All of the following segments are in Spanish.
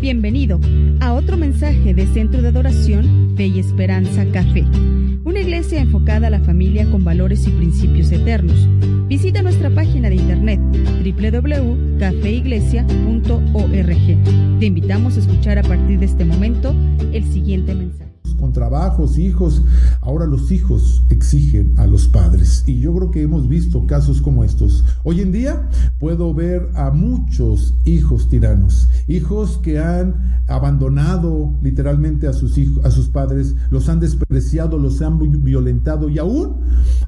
Bienvenido a otro mensaje de Centro de Adoración Fe y Esperanza Café, una iglesia enfocada a la familia con valores y principios eternos. Visita nuestra página de internet www.cafeiglesia.org. Te invitamos a escuchar a partir de este momento el siguiente mensaje con trabajos, hijos. Ahora los hijos exigen a los padres. Y yo creo que hemos visto casos como estos. Hoy en día puedo ver a muchos hijos tiranos, hijos que han abandonado literalmente a sus hijos, a sus padres, los han despreciado, los han violentado y aún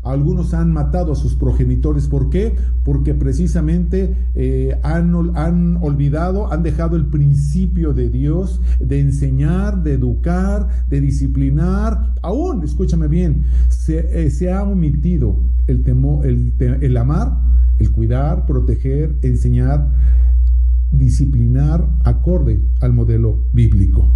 algunos han matado a sus progenitores. ¿Por qué? Porque precisamente eh, han, han olvidado, han dejado el principio de Dios de enseñar, de educar, de disciplinar, aún, escúchame bien, se, eh, ha omitido el, temo, el, amar, el cuidar, proteger, enseñar, disciplinar acorde al modelo bíblico.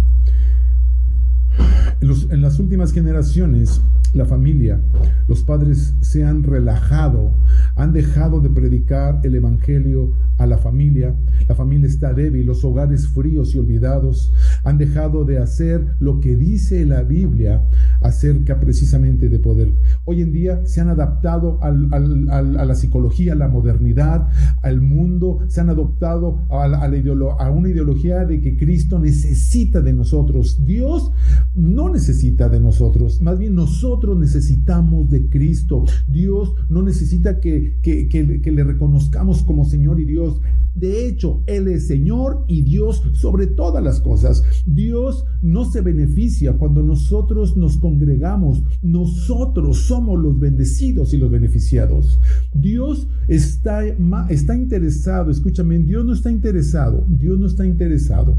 En, en, las últimas generaciones, la familia, los padres se han relajado, han dejado de predicar el Evangelio a la familia. La familia está débil, los hogares fríos y olvidados han dejado de hacer lo que dice la Biblia acerca precisamente de poder. Hoy en día se han adaptado a la psicología, a la modernidad, al mundo, se han adoptado a, una ideología de que Cristo necesita de nosotros. Dios no necesita de nosotros, más bien nosotros necesitamos de Cristo. Dios no necesita que le reconozcamos como Señor y Dios. De hecho, Él es Señor y Dios sobre todas las cosas. Dios no se beneficia cuando nosotros nos congregamos. Nosotros somos los bendecidos y los beneficiados. Dios está, está interesado, escúchame, Dios no está interesado, Dios no está interesado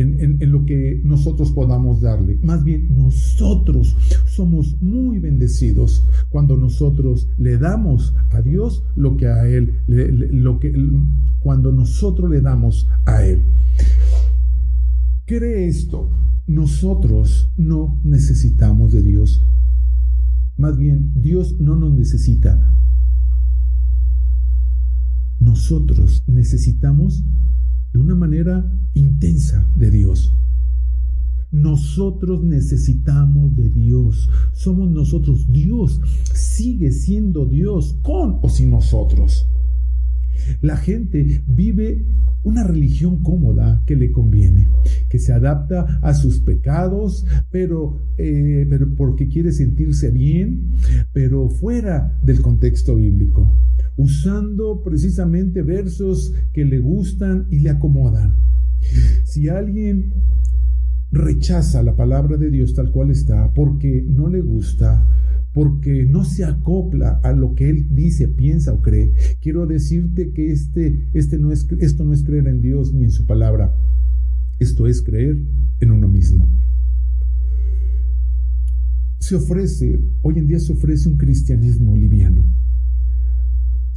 en, lo que nosotros podamos darle. Más bien, nosotros somos muy bendecidos cuando nosotros le damos a Dios lo que a Él, lo que, cuando nosotros le damos a Él. Cree esto, nosotros no necesitamos de Dios. Más bien, Dios no nos necesita. Nosotros necesitamos de una manera intensa de Dios. Nosotros necesitamos de Dios. Somos nosotros. Dios sigue siendo Dios con o sin nosotros. La gente vive una religión cómoda que le conviene, que se adapta a sus pecados, pero, eh, pero porque quiere sentirse bien, pero fuera del contexto bíblico, usando precisamente versos que le gustan y le acomodan. Si alguien rechaza la palabra de Dios tal cual está porque no le gusta, porque no se acopla a lo que él dice, piensa o cree. Quiero decirte que este, este no es, esto no es creer en Dios ni en su palabra. Esto es creer en uno mismo. Se ofrece, hoy en día se ofrece un cristianismo liviano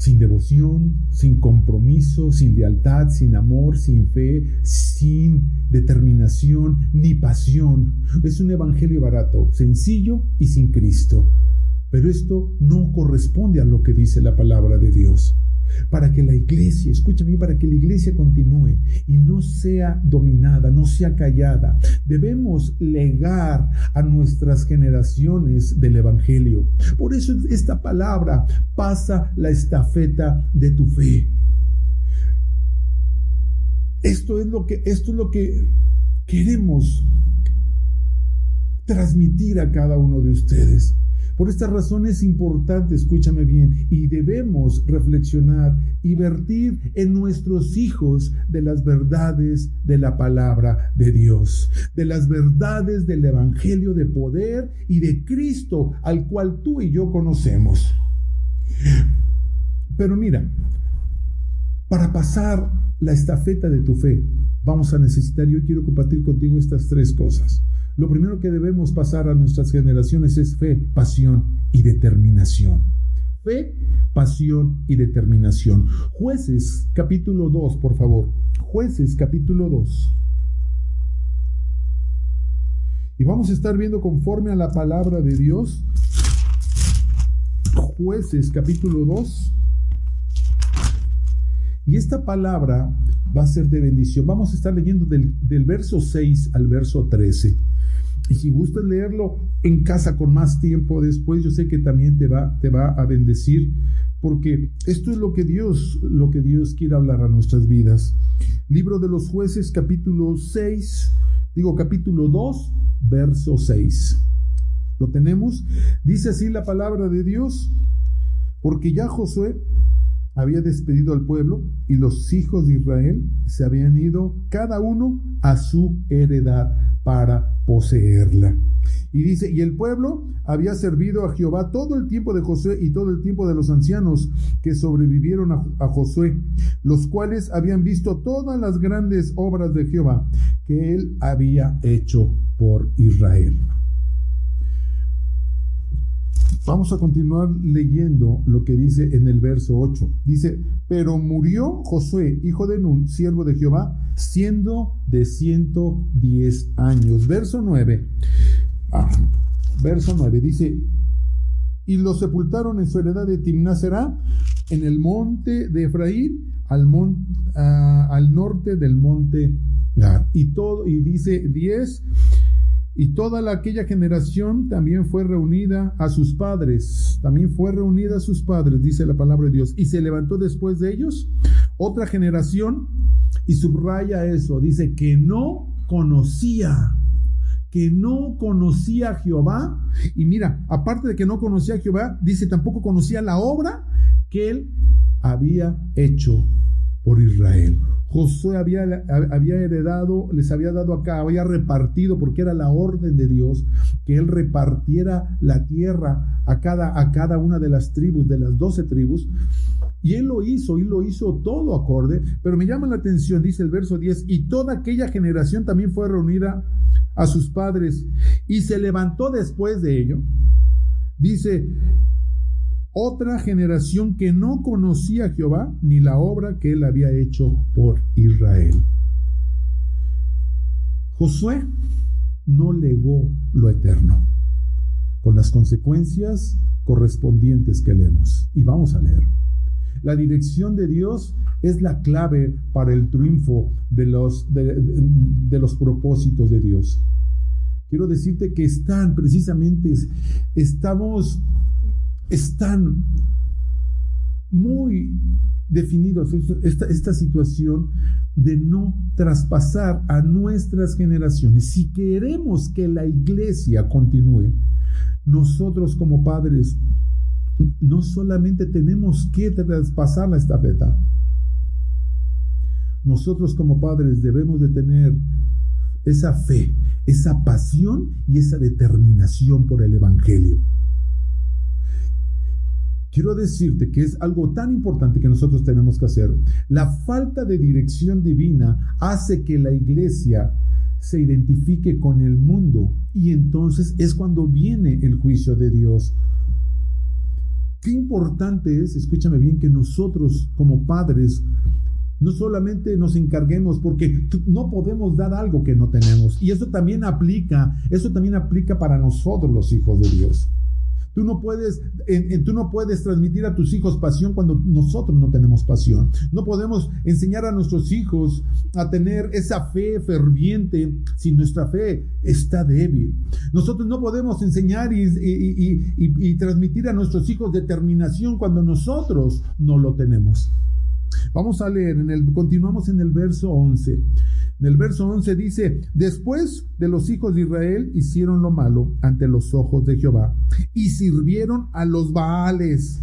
sin devoción, sin compromiso, sin lealtad, sin amor, sin fe, sin determinación ni pasión. Es un evangelio barato, sencillo y sin Cristo. Pero esto no corresponde a lo que dice la palabra de Dios para que la iglesia, escúchame, para que la iglesia continúe y no sea dominada, no sea callada. Debemos legar a nuestras generaciones del Evangelio. Por eso esta palabra pasa la estafeta de tu fe. Esto es lo que, esto es lo que queremos transmitir a cada uno de ustedes. Por esta razón es importante, escúchame bien, y debemos reflexionar y vertir en nuestros hijos de las verdades de la palabra de Dios, de las verdades del Evangelio de poder y de Cristo al cual tú y yo conocemos. Pero mira, para pasar la estafeta de tu fe, vamos a necesitar, yo quiero compartir contigo estas tres cosas. Lo primero que debemos pasar a nuestras generaciones es fe, pasión y determinación. Fe, pasión y determinación. Jueces capítulo 2, por favor. Jueces capítulo 2. Y vamos a estar viendo conforme a la palabra de Dios. Jueces capítulo 2. Y esta palabra va a ser de bendición. Vamos a estar leyendo del, del verso 6 al verso 13. Y si gustas leerlo en casa con más tiempo después, yo sé que también te va, te va a bendecir, porque esto es lo que Dios, lo que Dios quiere hablar a nuestras vidas. Libro de los jueces, capítulo 6, digo capítulo 2, verso 6. ¿Lo tenemos? Dice así la palabra de Dios, porque ya Josué había despedido al pueblo y los hijos de Israel se habían ido cada uno a su heredad para poseerla. Y dice, y el pueblo había servido a Jehová todo el tiempo de Josué y todo el tiempo de los ancianos que sobrevivieron a, Josué, los cuales habían visto todas las grandes obras de Jehová que él había hecho por Israel. Vamos a continuar leyendo lo que dice en el verso 8. Dice, pero murió Josué, hijo de Nun, siervo de Jehová, siendo de 110 años. Verso 9. Ah, verso 9 dice, y lo sepultaron en su heredad de Timnaserá, en el monte de Efraín, al, uh, al norte del monte Gar. Y todo, y dice 10, y toda la, aquella generación también fue reunida a sus padres, también fue reunida a sus padres, dice la palabra de Dios. Y se levantó después de ellos otra generación y subraya eso, dice que no conocía, que no conocía a Jehová. Y mira, aparte de que no conocía a Jehová, dice tampoco conocía la obra que él había hecho por Israel. Josué había, heredado, les había dado acá, había repartido, porque era la orden de Dios, que él repartiera la tierra a cada, a cada una de las tribus, de las doce tribus. Y él lo hizo, y lo hizo todo acorde, pero me llama la atención, dice el verso 10, y toda aquella generación también fue reunida a sus padres, y se levantó después de ello. Dice, otra generación que no conocía a Jehová ni la obra que él había hecho por Israel. Josué no legó lo eterno, con las consecuencias correspondientes que leemos. Y vamos a leer. La dirección de Dios es la clave para el triunfo de los, de, los propósitos de Dios. Quiero decirte que están precisamente, estamos están muy definidos esta, esta situación de no traspasar a nuestras generaciones. Si queremos que la iglesia continúe, nosotros como padres no solamente tenemos que traspasar la estafeta, nosotros como padres debemos de tener esa fe, esa pasión y esa determinación por el Evangelio. Quiero decirte que es algo tan importante que nosotros tenemos que hacer. La falta de dirección divina hace que la iglesia se identifique con el mundo y entonces es cuando viene el juicio de Dios. Qué importante es, escúchame bien, que nosotros como padres no solamente nos encarguemos porque no podemos dar algo que no tenemos. Y eso también aplica, eso también aplica para nosotros los hijos de Dios. Tú no puedes, tú no puedes transmitir a tus hijos pasión cuando nosotros no tenemos pasión. No podemos enseñar a nuestros hijos a tener esa fe ferviente si nuestra fe está débil. Nosotros no podemos enseñar y transmitir a nuestros hijos determinación cuando nosotros no lo tenemos. Vamos a leer, en el, continuamos en el verso 11. En el verso 11 dice, después de los hijos de Israel hicieron lo malo ante los ojos de Jehová y sirvieron a los Baales.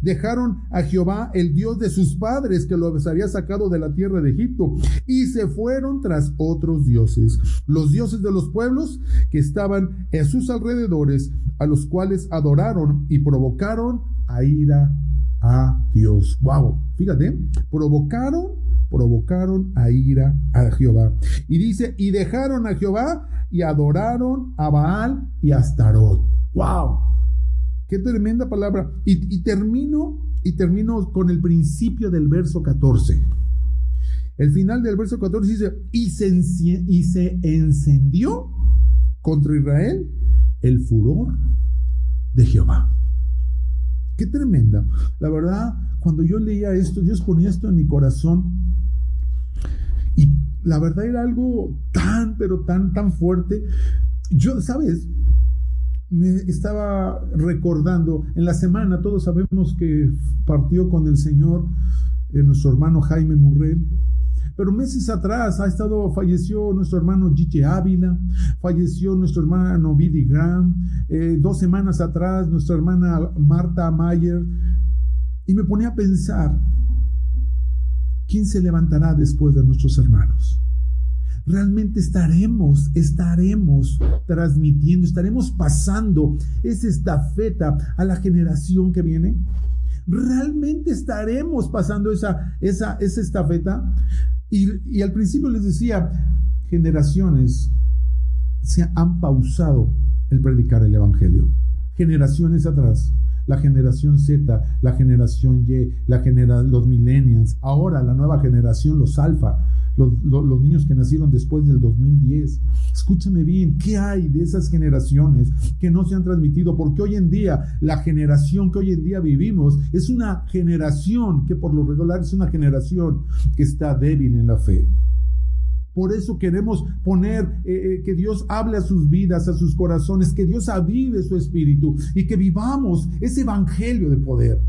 Dejaron a Jehová, el Dios de sus padres, que los había sacado de la tierra de Egipto, y se fueron tras otros dioses, los dioses de los pueblos que estaban en sus alrededores, a los cuales adoraron y provocaron a ira a Dios. Wow, fíjate, provocaron, provocaron a ira a Jehová. Y dice, y dejaron a Jehová y adoraron a Baal y a Astarot. Wow, qué tremenda palabra. Y, termino, y termino con el principio del verso 14. El final del verso 14 dice, y se, y se encendió contra Israel el furor de Jehová. Qué tremenda. La verdad, cuando yo leía esto, Dios ponía esto en mi corazón. la verdad era algo tan, pero tan, tan fuerte. Yo, ¿sabes? Me estaba recordando, en la semana todos sabemos que partió con el Señor eh, nuestro hermano Jaime Murrell, pero meses atrás ha estado, falleció nuestro hermano Gigi Ávila, falleció nuestro hermano Billy Graham, eh, dos semanas atrás nuestra hermana Marta Mayer, y me ponía a pensar, ¿quién se levantará después de nuestros hermanos? realmente estaremos, estaremos transmitiendo, estaremos pasando esa estafeta a la generación que viene. ¿Realmente estaremos pasando esa, esa, esa estafeta? Y, al principio les decía, generaciones se han pausado el predicar el Evangelio. Generaciones atrás, la generación Z, la generación Y, la genera, los millennials, ahora la nueva generación, los alfa, los, niños que nacieron después del 2010. Escúchame bien, ¿qué hay de esas generaciones que no se han transmitido? Porque hoy en día, la generación que hoy en día vivimos es una generación que por lo regular es una generación que está débil en la fe. Por eso queremos poner eh, eh, que Dios hable a sus vidas, a sus corazones, que Dios avive su espíritu y que vivamos ese evangelio de poder.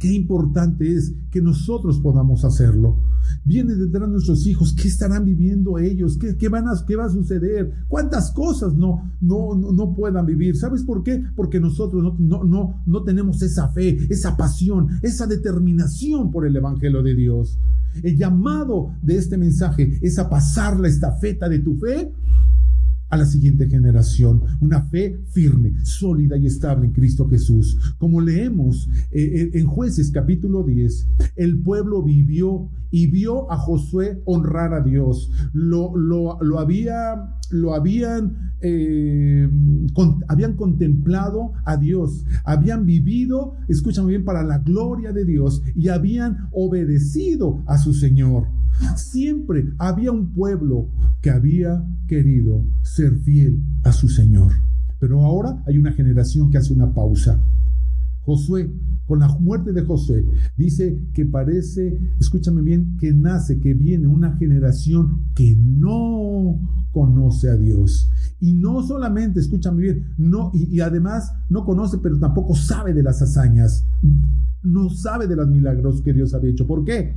Qué importante es que nosotros podamos hacerlo. Viene detrás de nuestros hijos, ¿qué estarán viviendo ellos? ¿Qué, van a, ¿Qué va a suceder? ¿Cuántas cosas no, no, no, puedan vivir? ¿Sabes por qué? Porque nosotros no, no, no, no tenemos esa fe, esa pasión, esa determinación por el Evangelio de Dios. El llamado de este mensaje es a pasar la estafeta de tu fe a la siguiente generación, una fe firme, sólida y estable en Cristo Jesús. Como leemos eh, eh, en jueces capítulo 10, el pueblo vivió y vio a Josué honrar a Dios. Lo, lo, había, lo habían, eh, habían contemplado a Dios, habían vivido, escúchame bien, para la gloria de Dios y habían obedecido a su Señor. Siempre había un pueblo que había querido ser fiel a su Señor. Pero ahora hay una generación que hace una pausa. Josué, con la muerte de Josué, dice que parece, escúchame bien, que nace, que viene una generación que no conoce a Dios. Y no solamente, escúchame bien, no, y, y además no conoce, pero tampoco sabe de las hazañas. No sabe de los milagros que Dios había hecho. ¿Por qué?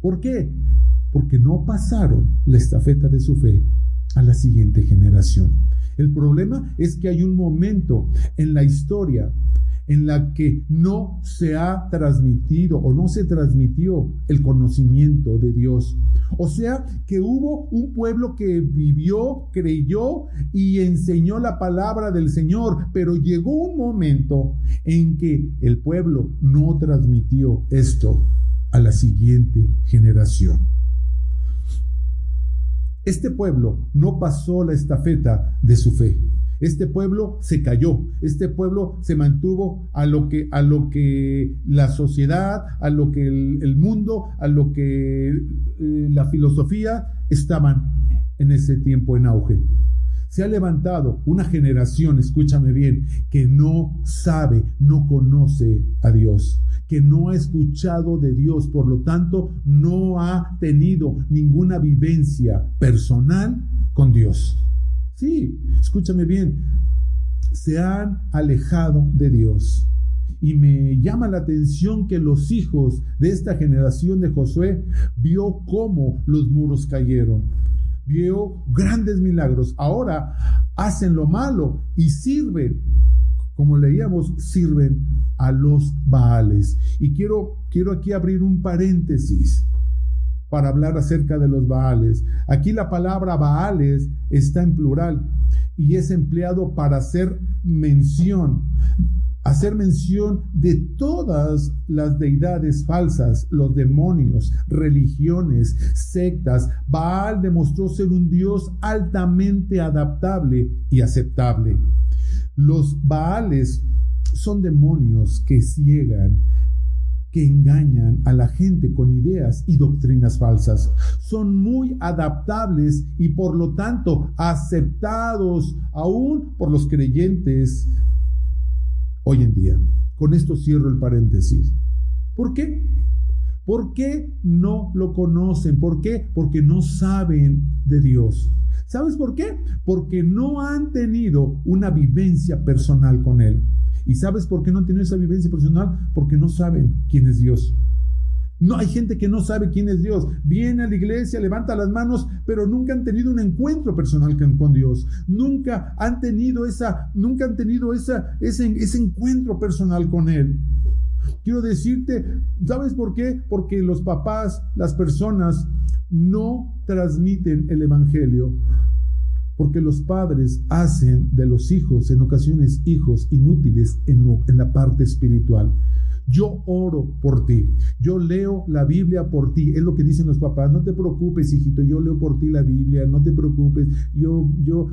¿Por qué? Porque no pasaron la estafeta de su fe a la siguiente generación. El problema es que hay un momento en la historia en la que no se ha transmitido o no se transmitió el conocimiento de Dios. O sea, que hubo un pueblo que vivió, creyó y enseñó la palabra del Señor, pero llegó un momento en que el pueblo no transmitió esto a la siguiente generación. Este pueblo no pasó la estafeta de su fe. Este pueblo se cayó, este pueblo se mantuvo a lo que, a lo que la sociedad, a lo que el, mundo, a lo que eh, la filosofía estaban en ese tiempo en auge. Se ha levantado una generación, escúchame bien, que no sabe, no conoce a Dios que no ha escuchado de Dios, por lo tanto no ha tenido ninguna vivencia personal con Dios. Sí, escúchame bien, se han alejado de Dios. Y me llama la atención que los hijos de esta generación de Josué vio cómo los muros cayeron. Vio grandes milagros. Ahora hacen lo malo y sirven como leíamos, sirven a los Baales. Y quiero, quiero aquí abrir un paréntesis para hablar acerca de los Baales. Aquí la palabra Baales está en plural y es empleado para hacer mención, hacer mención de todas las deidades falsas, los demonios, religiones, sectas. Baal demostró ser un Dios altamente adaptable y aceptable. Los Baales son demonios que ciegan, que engañan a la gente con ideas y doctrinas falsas. Son muy adaptables y por lo tanto aceptados aún por los creyentes hoy en día. Con esto cierro el paréntesis. ¿Por qué? ¿Por qué no lo conocen? ¿Por qué? Porque no saben de Dios. ¿Sabes por qué? Porque no han tenido una vivencia personal con Él. ¿Y sabes por qué no han tenido esa vivencia personal? Porque no saben quién es Dios. No hay gente que no sabe quién es Dios. Viene a la iglesia, levanta las manos, pero nunca han tenido un encuentro personal con Dios. Nunca han tenido esa, nunca han tenido esa, ese, ese encuentro personal con Él. Quiero decirte, ¿sabes por qué? Porque los papás, las personas, no transmiten el Evangelio. Porque los padres hacen de los hijos, en ocasiones hijos inútiles en, la parte espiritual. Yo oro por ti. Yo leo la Biblia por ti. Es lo que dicen los papás. No te preocupes, hijito. Yo leo por ti la Biblia. No te preocupes. Yo, yo,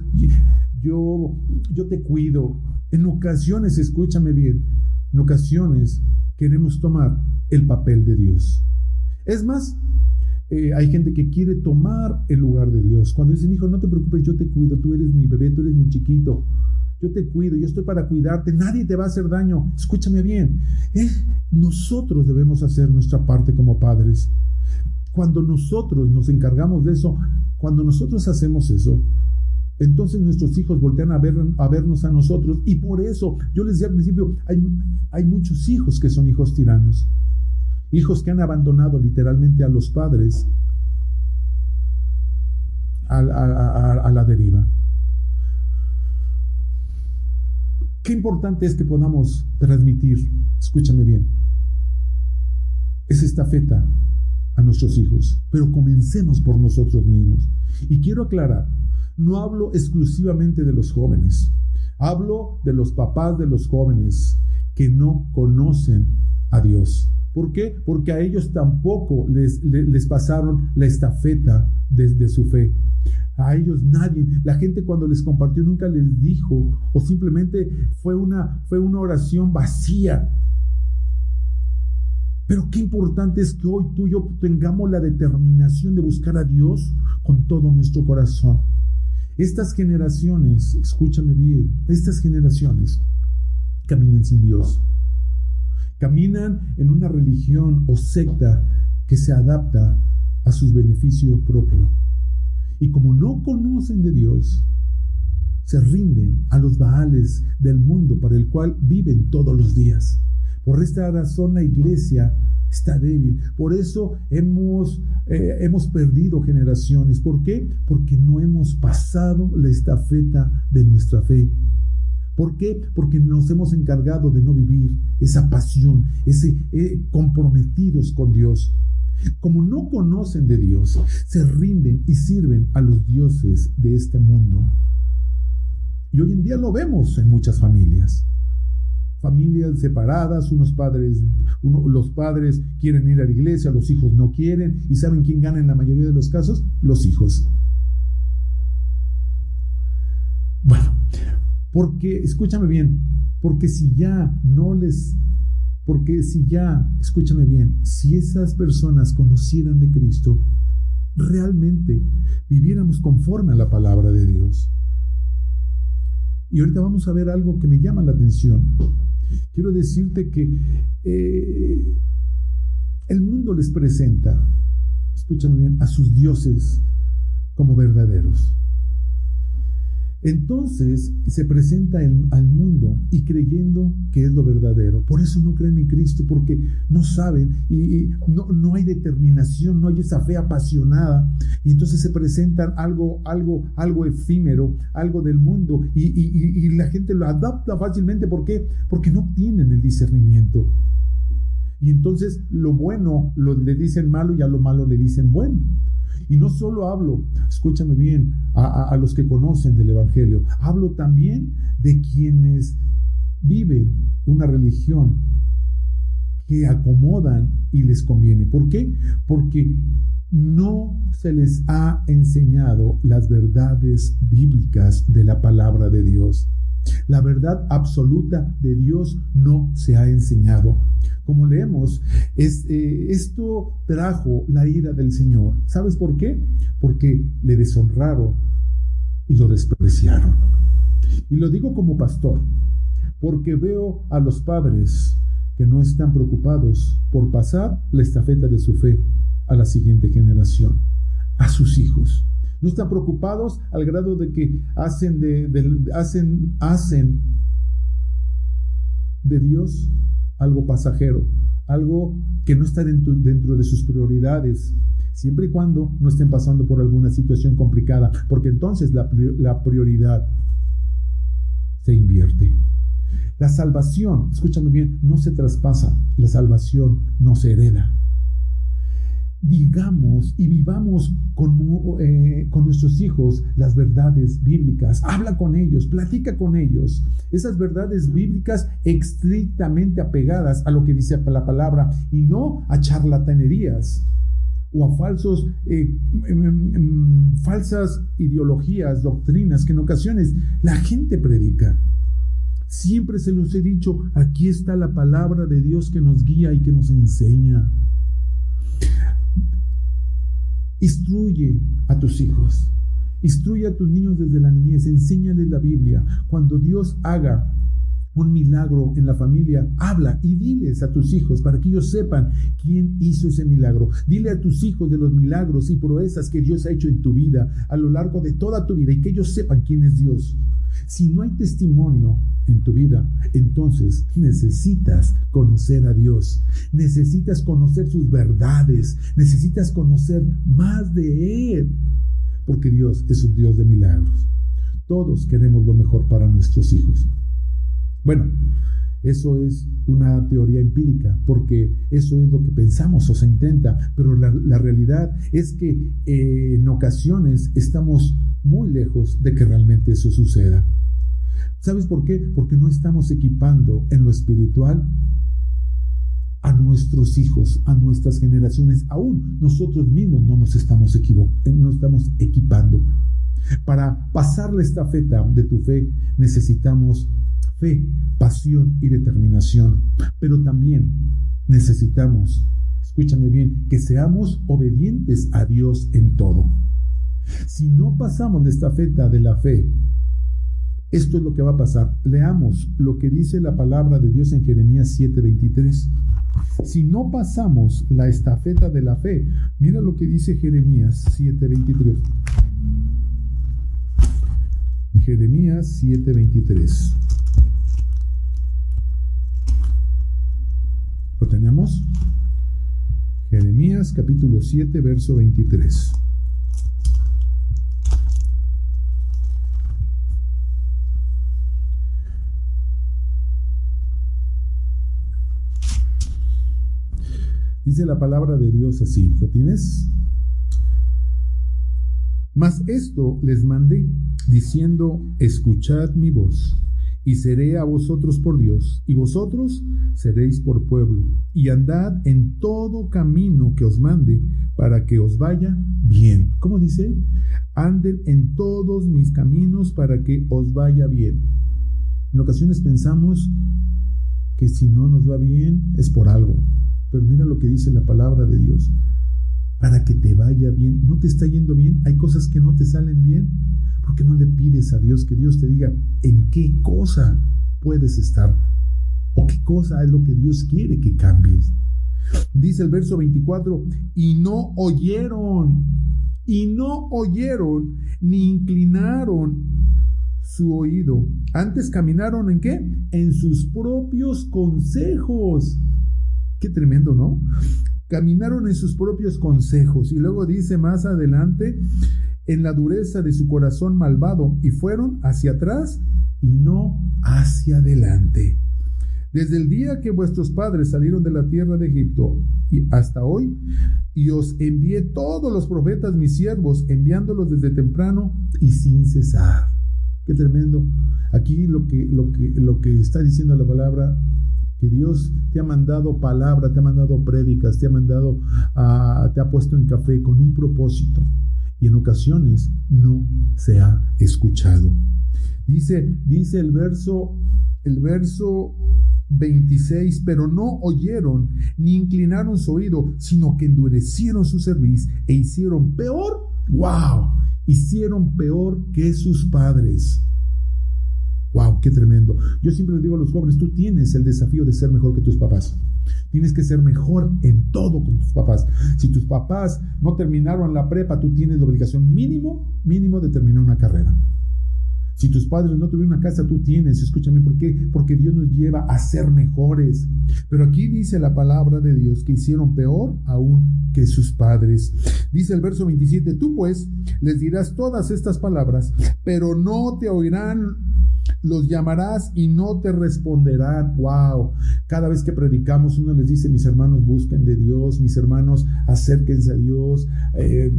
yo, yo te cuido. En ocasiones, escúchame bien. En ocasiones queremos tomar el papel de Dios. Es más, eh, hay gente que quiere tomar el lugar de Dios. Cuando dicen, hijo, no te preocupes, yo te cuido, tú eres mi bebé, tú eres mi chiquito yo te cuido, yo estoy para cuidarte, nadie te va a hacer daño. Escúchame bien, ¿eh? nosotros debemos hacer nuestra parte como padres. Cuando nosotros nos encargamos de eso, cuando nosotros hacemos eso, entonces nuestros hijos voltean a, ver, a vernos a nosotros y por eso yo les decía al principio, hay, muchos hijos que son hijos tiranos, hijos que han abandonado literalmente a los padres a, la deriva. Qué importante es que podamos transmitir, escúchame bien, esa estafeta a nuestros hijos, pero comencemos por nosotros mismos. Y quiero aclarar, no hablo exclusivamente de los jóvenes, hablo de los papás de los jóvenes que no conocen a Dios. ¿Por qué? Porque a ellos tampoco les, pasaron la estafeta desde su fe. A ellos nadie, la gente cuando les compartió nunca les dijo o simplemente fue una, fue una oración vacía. Pero qué importante es que hoy tú y yo tengamos la determinación de buscar a Dios con todo nuestro corazón. Estas generaciones, escúchame bien, estas generaciones caminan sin Dios. Caminan en una religión o secta que se adapta a sus beneficios propios. Y como no conocen de Dios, se rinden a los baales del mundo para el cual viven todos los días. Por esta razón la iglesia está débil. Por eso hemos, eh, hemos perdido generaciones. ¿Por qué? Porque no hemos pasado la estafeta de nuestra fe. ¿Por qué? Porque nos hemos encargado de no vivir esa pasión, ese eh, comprometidos con Dios. Como no conocen de Dios, se rinden y sirven a los dioses de este mundo. Y hoy en día lo vemos en muchas familias. Familias separadas, unos padres, los padres quieren ir a la iglesia, los hijos no quieren. ¿Y saben quién gana en la mayoría de los casos? Los hijos. Bueno, porque, escúchame bien, porque si ya no les porque si ya, escúchame bien, si esas personas conocieran de Cristo, realmente viviéramos conforme a la palabra de Dios. Y ahorita vamos a ver algo que me llama la atención. Quiero decirte que eh, el mundo les presenta, escúchame bien, a sus dioses como verdaderos. Entonces se presenta al mundo y creyendo que es lo verdadero. Por eso no creen en Cristo, porque no saben y, no, no, hay determinación, no hay esa fe apasionada. Y entonces se presentan algo, algo, algo efímero, algo del mundo y, y la gente lo adapta fácilmente. ¿Por qué? Porque no tienen el discernimiento. Y entonces lo bueno lo, le dicen malo y a lo malo le dicen bueno. Y no solo hablo, escúchame bien, a, los que conocen del Evangelio, hablo también de quienes viven una religión que acomodan y les conviene. ¿Por qué? Porque no se les ha enseñado las verdades bíblicas de la palabra de Dios. La verdad absoluta de Dios no se ha enseñado. Como leemos, eh, esto trajo la ira del Señor. ¿Sabes por qué? Porque le deshonraron y lo despreciaron. Y lo digo como pastor, porque veo a los padres que no están preocupados por pasar la estafeta de su fe a la siguiente generación, a sus hijos. No están preocupados al grado de que hacen de, hacen, hacen de Dios algo pasajero, algo que no está dentro, dentro de sus prioridades, siempre y cuando no estén pasando por alguna situación complicada, porque entonces la, la prioridad se invierte. La salvación, escúchame bien, no se traspasa, la salvación no se hereda digamos y vivamos con, eh, con, nuestros hijos las verdades bíblicas. Habla con ellos, platica con ellos. Esas verdades bíblicas estrictamente apegadas a lo que dice la palabra y no a charlatanerías o a falsos, eh, em, em, em, falsas ideologías, doctrinas que en ocasiones la gente predica. Siempre se los he dicho, aquí está la palabra de Dios que nos guía y que nos enseña. Instruye a tus hijos. Instruye a tus niños desde la niñez. Enséñales la Biblia. Cuando Dios haga un milagro en la familia, habla y diles a tus hijos para que ellos sepan quién hizo ese milagro. Dile a tus hijos de los milagros y proezas que Dios ha hecho en tu vida a lo largo de toda tu vida y que ellos sepan quién es Dios. Si no hay testimonio en tu vida, entonces necesitas conocer a Dios, necesitas conocer sus verdades, necesitas conocer más de Él, porque Dios es un Dios de milagros. Todos queremos lo mejor para nuestros hijos. Bueno, eso es una teoría empírica, porque eso es lo que pensamos o se intenta, pero la, realidad es que eh, en ocasiones estamos muy lejos de que realmente eso suceda. ¿Sabes por qué? Porque no estamos equipando en lo espiritual a nuestros hijos, a nuestras generaciones. Aún nosotros mismos no nos estamos, eh, no estamos equipando. Para pasar esta feta de tu fe necesitamos fe, pasión y determinación. Pero también necesitamos, escúchame bien, que seamos obedientes a Dios en todo. Si no pasamos de esta feta de la fe, esto es lo que va a pasar. Leamos lo que dice la palabra de Dios en Jeremías 7:23. Si no pasamos la estafeta de la fe, mira lo que dice Jeremías 7:23. Jeremías 7:23. ¿Lo tenemos? Jeremías capítulo 7, verso 23. Dice la palabra de Dios así, ¿lo tienes? Mas esto les mandé, diciendo, escuchad mi voz y seré a vosotros por Dios, y vosotros seréis por pueblo, y andad en todo camino que os mande, para que os vaya bien. ¿Cómo dice? Anden en todos mis caminos para que os vaya bien. En ocasiones pensamos que si no nos va bien es por algo, pero mira lo que dice la palabra de Dios. Para que te vaya bien, no te está yendo bien, hay cosas que no te salen bien, ¿Por qué no le pides a Dios que Dios te diga en qué cosa puedes estar? ¿O qué cosa es lo que Dios quiere que cambies? Dice el verso 24, y no oyeron, y no oyeron, ni inclinaron su oído. Antes caminaron en qué? En sus propios consejos. Qué tremendo, ¿no? Caminaron en sus propios consejos. Y luego dice más adelante, en la dureza de su corazón malvado y fueron hacia atrás y no hacia adelante. Desde el día que vuestros padres salieron de la tierra de Egipto y hasta hoy, y os envié todos los profetas, mis siervos, enviándolos desde temprano y sin cesar. Qué tremendo. Aquí lo que, lo que, lo que está diciendo la palabra, que Dios te ha mandado palabra, te ha mandado prédicas, te ha mandado, uh, te ha puesto en café con un propósito y en ocasiones no se ha escuchado. Dice, dice el verso, el verso 26, pero no oyeron ni inclinaron su oído, sino que endurecieron su cerviz e hicieron peor, wow, hicieron peor que sus padres. Tremendo. Yo siempre les digo a los jóvenes, tú tienes el desafío de ser mejor que tus papás. Tienes que ser mejor en todo con tus papás. Si tus papás no terminaron la prepa, tú tienes la obligación mínimo, mínimo de terminar una carrera. Si tus padres no tuvieron una casa, tú tienes. Escúchame, ¿por qué? Porque Dios nos lleva a ser mejores. Pero aquí dice la palabra de Dios que hicieron peor aún que sus padres. Dice el verso 27, tú pues les dirás todas estas palabras, pero no te oirán los llamarás y no te responderán. Wow. Cada vez que predicamos, uno les dice, mis hermanos, busquen de Dios, mis hermanos, acérquense a Dios. Eh,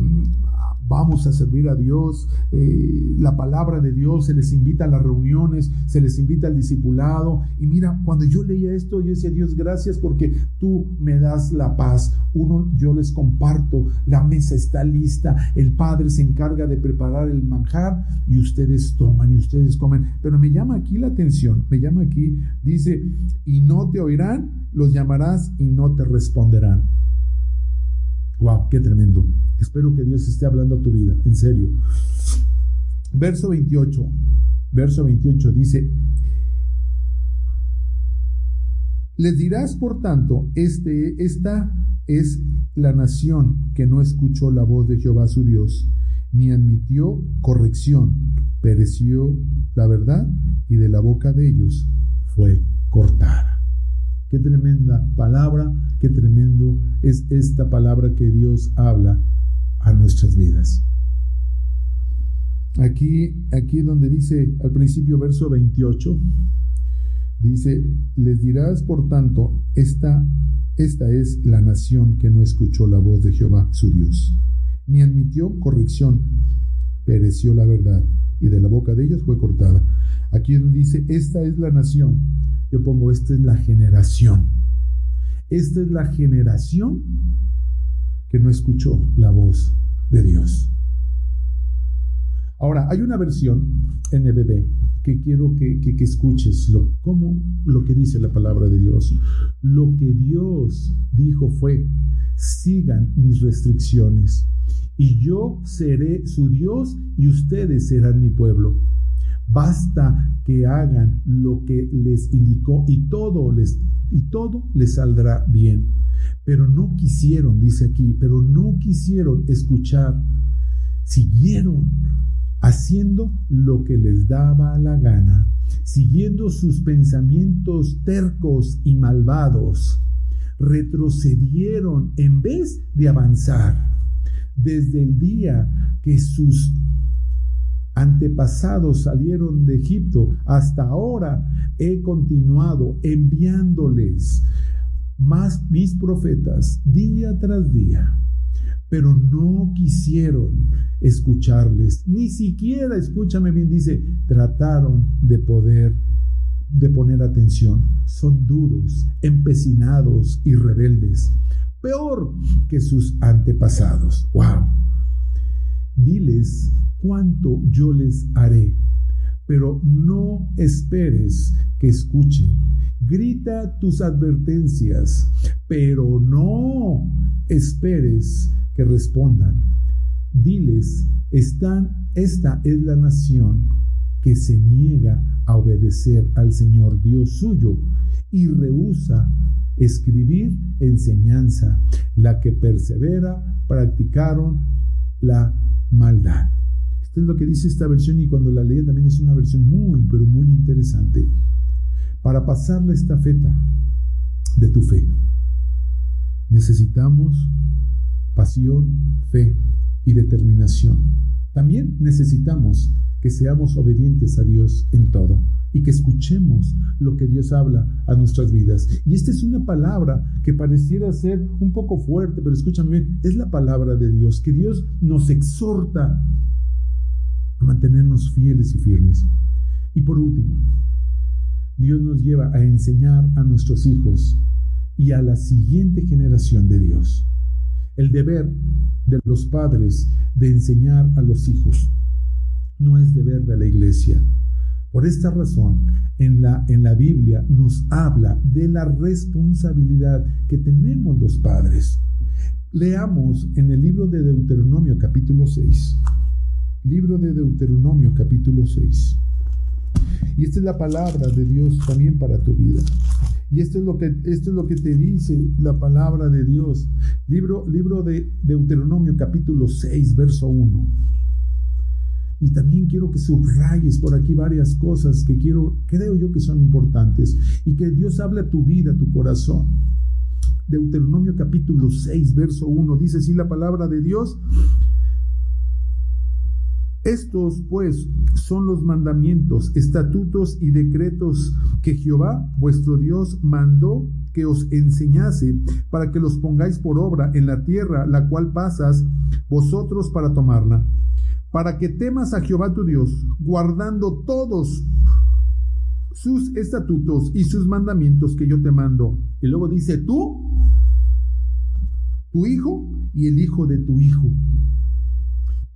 vamos a servir a Dios, eh, la palabra de Dios, se les invita a las reuniones, se les invita al discipulado. Y mira, cuando yo leía esto, yo decía, Dios, gracias porque tú me das la paz. Uno, yo les comparto, la mesa está lista, el Padre se encarga de preparar el manjar y ustedes toman y ustedes comen. Pero me llama aquí la atención, me llama aquí, dice, y no te oirán, los llamarás y no te responderán. Wow, qué tremendo. Espero que Dios esté hablando a tu vida, en serio. Verso 28. Verso 28 dice, les dirás, por tanto, este, esta es la nación que no escuchó la voz de Jehová su Dios, ni admitió corrección, pereció la verdad, y de la boca de ellos fue cortada. Qué tremenda palabra, qué tremendo es esta palabra que Dios habla a nuestras vidas. Aquí, aquí donde dice al principio verso 28, dice, les dirás por tanto, esta, esta es la nación que no escuchó la voz de Jehová su Dios, ni admitió corrección, pereció la verdad, y de la boca de ellos fue cortada. Aquí dice, esta es la nación yo pongo, esta es la generación. Esta es la generación que no escuchó la voz de Dios. Ahora, hay una versión NBB que quiero que, que, escuches lo, como lo que dice la palabra de Dios. Lo que Dios dijo fue, sigan mis restricciones y yo seré su Dios y ustedes serán mi pueblo. Basta que hagan lo que les indicó y todo les, y todo les saldrá bien. Pero no quisieron, dice aquí, pero no quisieron escuchar. Siguieron haciendo lo que les daba la gana, siguiendo sus pensamientos tercos y malvados. Retrocedieron en vez de avanzar. Desde el día que sus antepasados salieron de Egipto, hasta ahora he continuado enviándoles más mis profetas día tras día, pero no quisieron escucharles, ni siquiera, escúchame bien, dice, trataron de poder de poner atención. Son duros, empecinados y rebeldes, peor que sus antepasados. ¡Wow! Diles cuánto yo les haré, pero no esperes que escuchen. Grita tus advertencias, pero no esperes que respondan. Diles, están, esta es la nación que se niega a obedecer al Señor Dios suyo y rehúsa escribir enseñanza, la que persevera practicaron la maldad. Esto es lo que dice esta versión y cuando la leí también es una versión muy, pero muy interesante. Para pasar la estafeta de tu fe, necesitamos pasión, fe y determinación. También necesitamos que seamos obedientes a Dios en todo y que escuchemos lo que Dios habla a nuestras vidas. Y esta es una palabra que pareciera ser un poco fuerte, pero escúchame bien, es la palabra de Dios, que Dios nos exhorta a mantenernos fieles y firmes. Y por último, Dios nos lleva a enseñar a nuestros hijos y a la siguiente generación de Dios. El deber de los padres de enseñar a los hijos no es deber de la iglesia. Por esta razón, en la, en la Biblia nos habla de la responsabilidad que tenemos los padres. Leamos en el libro de Deuteronomio capítulo 6. Libro de Deuteronomio capítulo 6. Y esta es la palabra de Dios también para tu vida. Y esto es lo que, esto es lo que te dice la palabra de Dios. Libro, libro de Deuteronomio capítulo 6, verso 1. Y también quiero que subrayes por aquí varias cosas que quiero, creo yo que son importantes y que Dios hable a tu vida, a tu corazón. Deuteronomio capítulo 6, verso 1 dice así la palabra de Dios. Estos pues son los mandamientos, estatutos y decretos que Jehová vuestro Dios mandó que os enseñase para que los pongáis por obra en la tierra la cual pasas vosotros para tomarla para que temas a Jehová tu Dios, guardando todos sus estatutos y sus mandamientos que yo te mando. Y luego dice tú, tu hijo y el hijo de tu hijo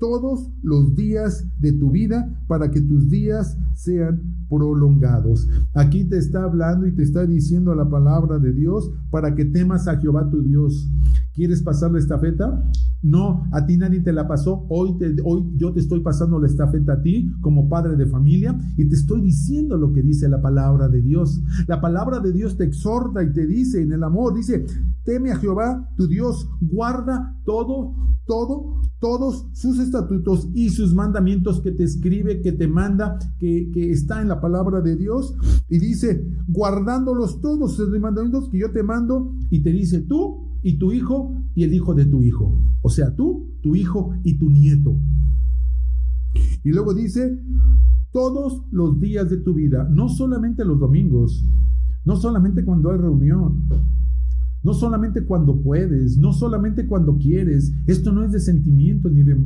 todos los días de tu vida para que tus días sean prolongados. Aquí te está hablando y te está diciendo la palabra de Dios para que temas a Jehová tu Dios. ¿Quieres pasar la estafeta? No, a ti nadie te la pasó. Hoy, te, hoy yo te estoy pasando la estafeta a ti como padre de familia y te estoy diciendo lo que dice la palabra de Dios. La palabra de Dios te exhorta y te dice en el amor, dice, teme a Jehová tu Dios, guarda todo, todo, todos sus estatutos y sus mandamientos que te escribe, que te manda, que, que está en la palabra de Dios. Y dice, guardándolos todos esos mandamientos que yo te mando. Y te dice tú y tu hijo y el hijo de tu hijo. O sea, tú, tu hijo y tu nieto. Y luego dice, todos los días de tu vida, no solamente los domingos, no solamente cuando hay reunión, no solamente cuando puedes, no solamente cuando quieres. Esto no es de sentimientos ni de,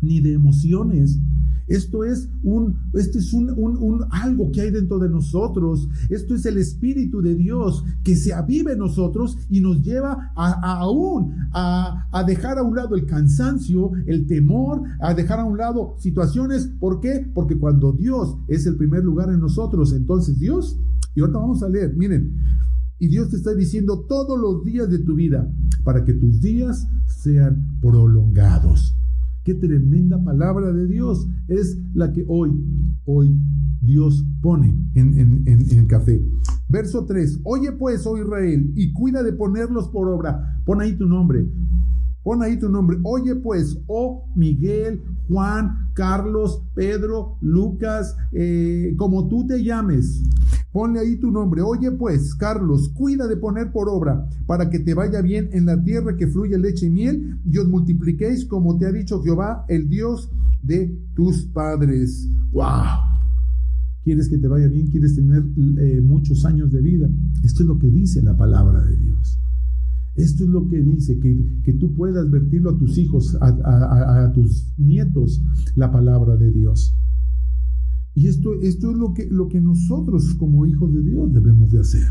ni de emociones. Esto es un, este es un, un, algo que hay dentro de nosotros. Esto es el Espíritu de Dios que se avive en nosotros y nos lleva a, aún a, a, dejar a un lado el cansancio, el temor, a dejar a un lado situaciones. ¿Por qué? Porque cuando Dios es el primer lugar en nosotros, entonces Dios, y ahorita vamos a leer, miren, y Dios te está diciendo todos los días de tu vida para que tus días sean prolongados. Qué tremenda palabra de Dios es la que hoy, hoy Dios pone en, en, en, café. Verso 3. Oye pues, oh Israel, y cuida de ponerlos por obra. Pon ahí tu nombre. Pon ahí tu nombre. Oye pues, oh Miguel, Juan, Carlos, Pedro, Lucas, eh, como tú te llames. Ponle ahí tu nombre. Oye pues, Carlos, cuida de poner por obra para que te vaya bien en la tierra que fluye leche y miel y os multipliquéis como te ha dicho Jehová, el Dios de tus padres. ¡Wow! ¿Quieres que te vaya bien? ¿Quieres tener eh, muchos años de vida? Esto es lo que dice la palabra de Dios. Esto es lo que dice, que, tú puedas vertirlo a tus hijos, a, tus nietos, la palabra de Dios. Y esto, esto es lo que, lo que nosotros como hijos de Dios debemos de hacer.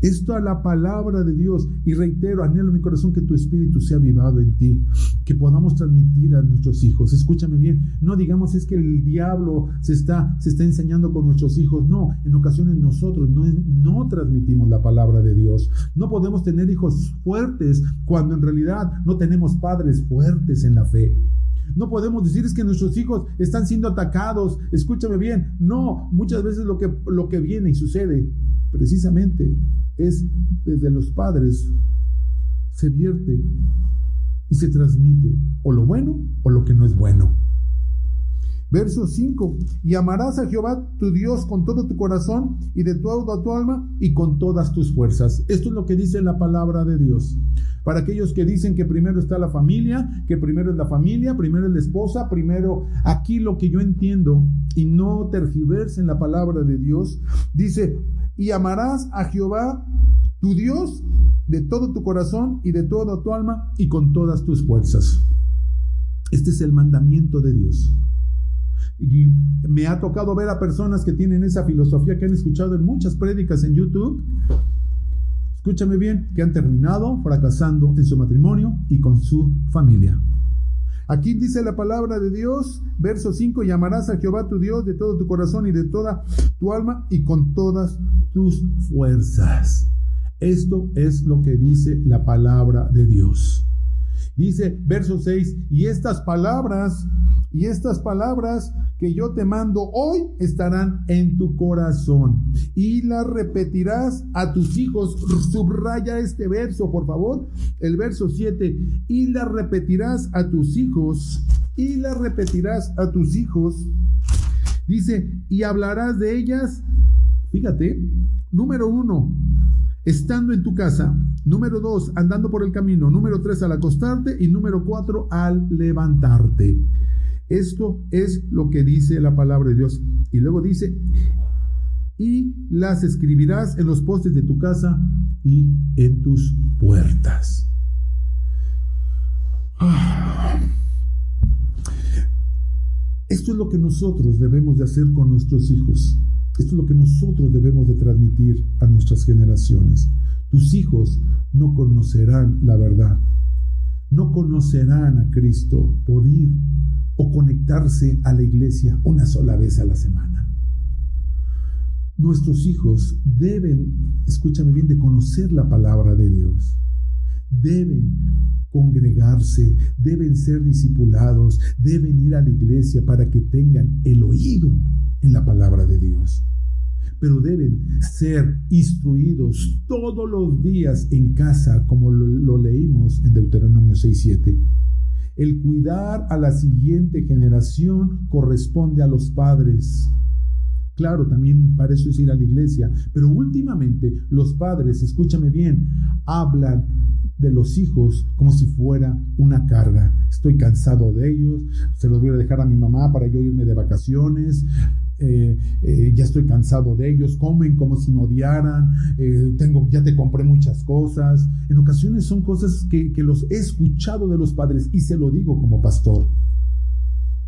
Esto a la palabra de Dios. Y reitero, anhelo mi corazón que tu espíritu sea avivado en ti, que podamos transmitir a nuestros hijos. Escúchame bien, no digamos es que el diablo se está, se está enseñando con nuestros hijos. No, en ocasiones nosotros no, no transmitimos la palabra de Dios. No podemos tener hijos fuertes cuando en realidad no tenemos padres fuertes en la fe. No podemos decir es que nuestros hijos están siendo atacados. Escúchame bien. No, muchas veces lo que, lo que viene y sucede precisamente es desde los padres se vierte y se transmite o lo bueno o lo que no es bueno. Verso 5, y amarás a Jehová tu Dios con todo tu corazón y de toda tu alma y con todas tus fuerzas. Esto es lo que dice la palabra de Dios. Para aquellos que dicen que primero está la familia, que primero es la familia, primero es la esposa, primero aquí lo que yo entiendo y no tergiversen la palabra de Dios, dice, y amarás a Jehová tu Dios de todo tu corazón y de toda tu alma y con todas tus fuerzas. Este es el mandamiento de Dios. Y me ha tocado ver a personas que tienen esa filosofía que han escuchado en muchas prédicas en YouTube. Escúchame bien, que han terminado fracasando en su matrimonio y con su familia. Aquí dice la palabra de Dios, verso 5, llamarás a Jehová tu Dios de todo tu corazón y de toda tu alma y con todas tus fuerzas. Esto es lo que dice la palabra de Dios. Dice verso 6, y estas palabras, y estas palabras que yo te mando hoy estarán en tu corazón y las repetirás a tus hijos. Subraya este verso, por favor. El verso 7, y las repetirás a tus hijos, y las repetirás a tus hijos. Dice, y hablarás de ellas, fíjate, número uno, estando en tu casa. Número dos, andando por el camino. Número tres, al acostarte. Y número cuatro, al levantarte. Esto es lo que dice la palabra de Dios. Y luego dice, y las escribirás en los postes de tu casa y en tus puertas. Ah. Esto es lo que nosotros debemos de hacer con nuestros hijos. Esto es lo que nosotros debemos de transmitir a nuestras generaciones. Tus hijos no conocerán la verdad. No conocerán a Cristo por ir o conectarse a la iglesia una sola vez a la semana. Nuestros hijos deben, escúchame bien, de conocer la palabra de Dios. Deben congregarse, deben ser discipulados, deben ir a la iglesia para que tengan el oído en la palabra de Dios. Pero deben ser instruidos todos los días en casa, como lo, leímos en Deuteronomio 6.7. El cuidar a la siguiente generación corresponde a los padres. Claro, también para eso es ir a la iglesia, pero últimamente los padres, escúchame bien, hablan de los hijos como si fuera una carga. Estoy cansado de ellos, se los voy a dejar a mi mamá para yo irme de vacaciones. Eh, eh, ya estoy cansado de ellos, comen como si me odiaran, eh, tengo, ya te compré muchas cosas. En ocasiones son cosas que, que los he escuchado de los padres y se lo digo como pastor.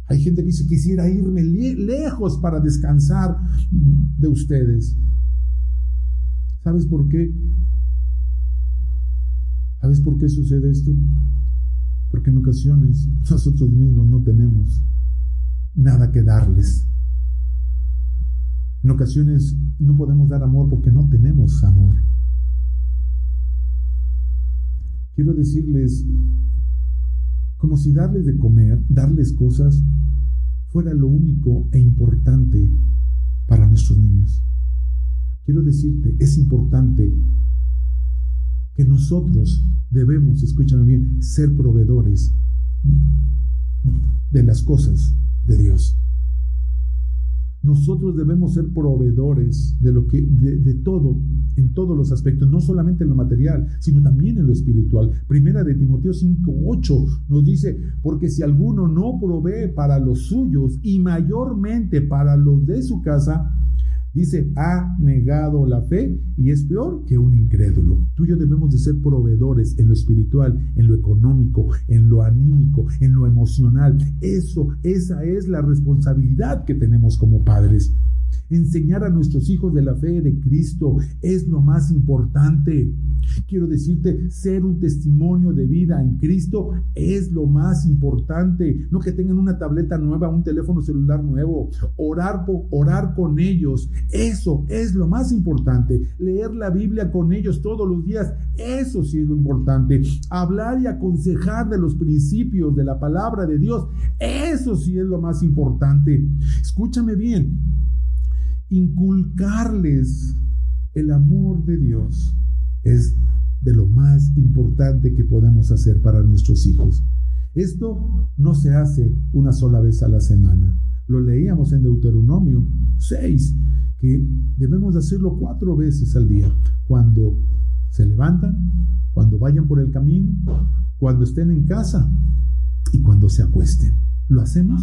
Hay gente que dice, quisiera irme lejos para descansar de ustedes. ¿Sabes por qué? ¿Sabes por qué sucede esto? Porque en ocasiones nosotros mismos no tenemos nada que darles. En ocasiones no podemos dar amor porque no tenemos amor. Quiero decirles, como si darles de comer, darles cosas, fuera lo único e importante para nuestros niños. Quiero decirte, es importante que nosotros debemos, escúchame bien, ser proveedores de las cosas de Dios. Nosotros debemos ser proveedores de lo que, de, todo, en todos los aspectos, no solamente en lo material, sino también en lo espiritual. Primera de Timoteo 5:8 nos dice, porque si alguno no provee para los suyos y mayormente para los de su casa, Dice, ha negado la fe y es peor que un incrédulo. Tú y yo debemos de ser proveedores en lo espiritual, en lo económico, en lo anímico, en lo emocional. Eso, esa es la responsabilidad que tenemos como padres. Enseñar a nuestros hijos de la fe de Cristo es lo más importante. Quiero decirte, ser un testimonio de vida en Cristo es lo más importante. No que tengan una tableta nueva, un teléfono celular nuevo. Orar, orar con ellos, eso es lo más importante. Leer la Biblia con ellos todos los días, eso sí es lo importante. Hablar y aconsejar de los principios de la palabra de Dios, eso sí es lo más importante. Escúchame bien inculcarles el amor de Dios es de lo más importante que podemos hacer para nuestros hijos. Esto no se hace una sola vez a la semana. Lo leíamos en Deuteronomio 6, que debemos hacerlo cuatro veces al día. Cuando se levantan, cuando vayan por el camino, cuando estén en casa y cuando se acuesten. ¿Lo hacemos?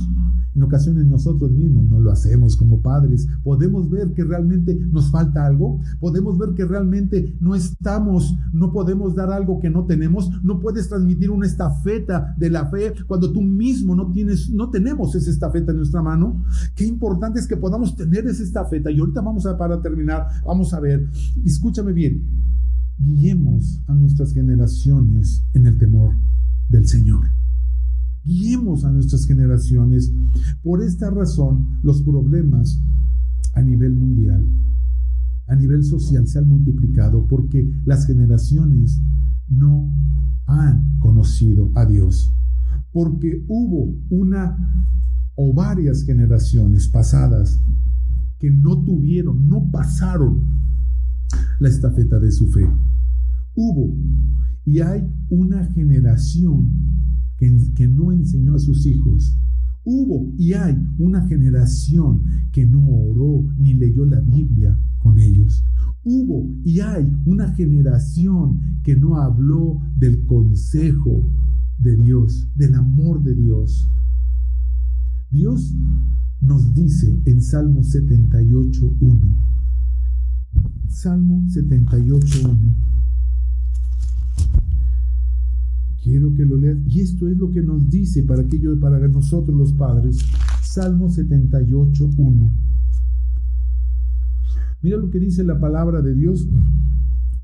En ocasiones nosotros mismos no lo hacemos como padres. Podemos ver que realmente nos falta algo. Podemos ver que realmente no estamos, no podemos dar algo que no tenemos. No puedes transmitir una estafeta de la fe cuando tú mismo no tienes, no tenemos esa estafeta en nuestra mano. Qué importante es que podamos tener esa estafeta. Y ahorita vamos a, para terminar, vamos a ver, escúchame bien, guiemos a nuestras generaciones en el temor del Señor guiemos a nuestras generaciones. Por esta razón, los problemas a nivel mundial, a nivel social, se han multiplicado porque las generaciones no han conocido a Dios. Porque hubo una o varias generaciones pasadas que no tuvieron, no pasaron la estafeta de su fe. Hubo y hay una generación que, no enseñó a sus hijos Hubo y hay una generación que no oró ni leyó la Biblia con ellos. Hubo y hay una generación que no habló del consejo de Dios, del amor de Dios. Dios nos dice en Salmo 78.1. Salmo 78.1. Quiero que lo leas. Y esto es lo que nos dice para aquello, para nosotros los padres. Salmo 78, 1. Mira lo que dice la palabra de Dios.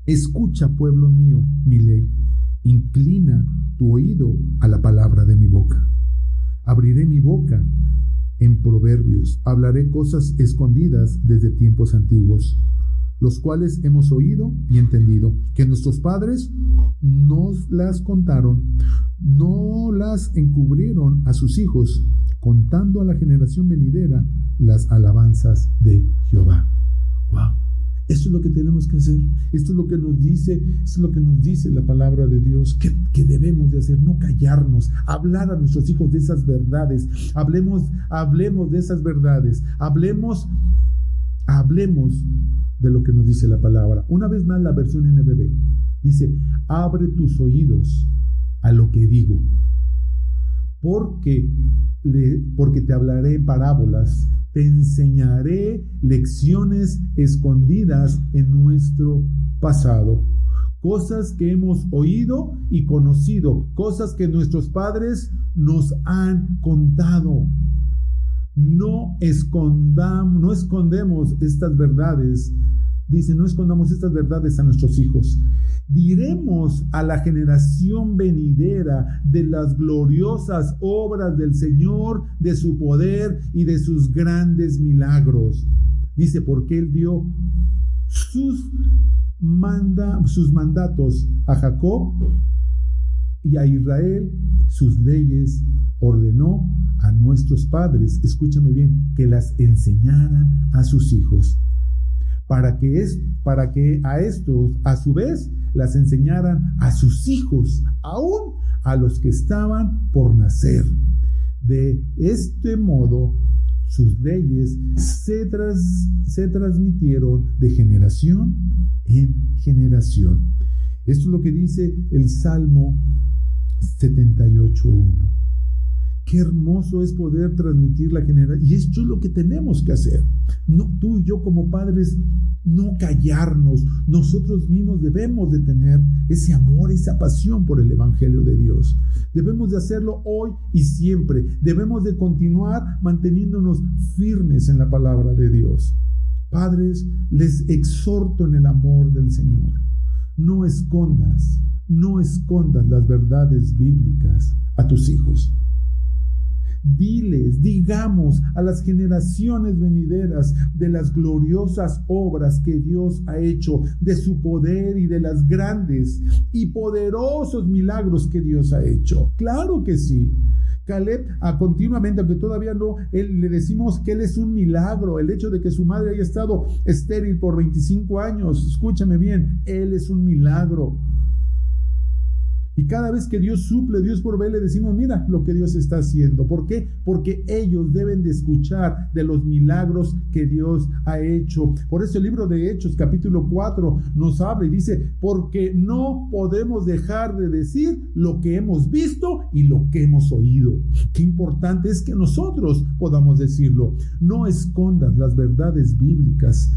Escucha, pueblo mío, mi ley. Inclina tu oído a la palabra de mi boca. Abriré mi boca en proverbios. Hablaré cosas escondidas desde tiempos antiguos los cuales hemos oído y entendido, que nuestros padres nos las contaron, no las encubrieron a sus hijos, contando a la generación venidera las alabanzas de Jehová. Wow. Esto es lo que tenemos que hacer. Esto es lo que nos dice, es lo que nos dice la palabra de Dios, que, debemos de hacer, no callarnos, hablar a nuestros hijos de esas verdades. Hablemos, hablemos de esas verdades. Hablemos, hablemos de lo que nos dice la palabra. Una vez más la versión NBB dice, abre tus oídos a lo que digo, porque, porque te hablaré parábolas, te enseñaré lecciones escondidas en nuestro pasado, cosas que hemos oído y conocido, cosas que nuestros padres nos han contado. No escondamos, no escondemos estas verdades. Dice, no escondamos estas verdades a nuestros hijos. Diremos a la generación venidera de las gloriosas obras del Señor, de su poder y de sus grandes milagros. Dice, porque Él dio sus, manda, sus mandatos a Jacob y a Israel sus leyes ordenó a nuestros padres, escúchame bien, que las enseñaran a sus hijos, para que, es, para que a estos, a su vez, las enseñaran a sus hijos, aún a los que estaban por nacer. De este modo, sus leyes se, se transmitieron de generación en generación. Esto es lo que dice el Salmo 78.1. Qué hermoso es poder transmitir la generación. Y esto es lo que tenemos que hacer. No, tú y yo como padres, no callarnos. Nosotros mismos debemos de tener ese amor, esa pasión por el Evangelio de Dios. Debemos de hacerlo hoy y siempre. Debemos de continuar manteniéndonos firmes en la palabra de Dios. Padres, les exhorto en el amor del Señor. No escondas no escondas las verdades bíblicas a tus hijos. Diles, digamos a las generaciones venideras de las gloriosas obras que Dios ha hecho, de su poder y de las grandes y poderosos milagros que Dios ha hecho. Claro que sí. Caleb a continuamente, aunque todavía no, él, le decimos que él es un milagro. El hecho de que su madre haya estado estéril por 25 años, escúchame bien, él es un milagro. Y cada vez que Dios suple, Dios por le decimos, mira lo que Dios está haciendo. ¿Por qué? Porque ellos deben de escuchar de los milagros que Dios ha hecho. Por eso el libro de Hechos, capítulo 4, nos habla y dice, porque no podemos dejar de decir lo que hemos visto y lo que hemos oído. Qué importante es que nosotros podamos decirlo. No escondas las verdades bíblicas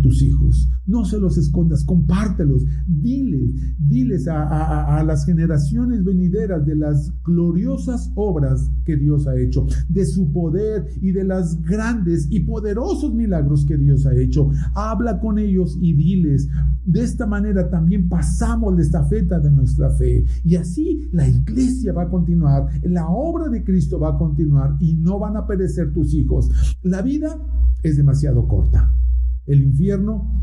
a tus hijos. No se los escondas, compártelos. Diles, diles a, las generaciones venideras de las gloriosas obras que Dios ha hecho, de su poder y de las grandes y poderosos milagros que Dios ha hecho. Habla con ellos y diles. De esta manera también pasamos la estafeta de nuestra fe. Y así la iglesia va a continuar, la obra de Cristo va a continuar y no van a perecer tus hijos. La vida es demasiado corta. El infierno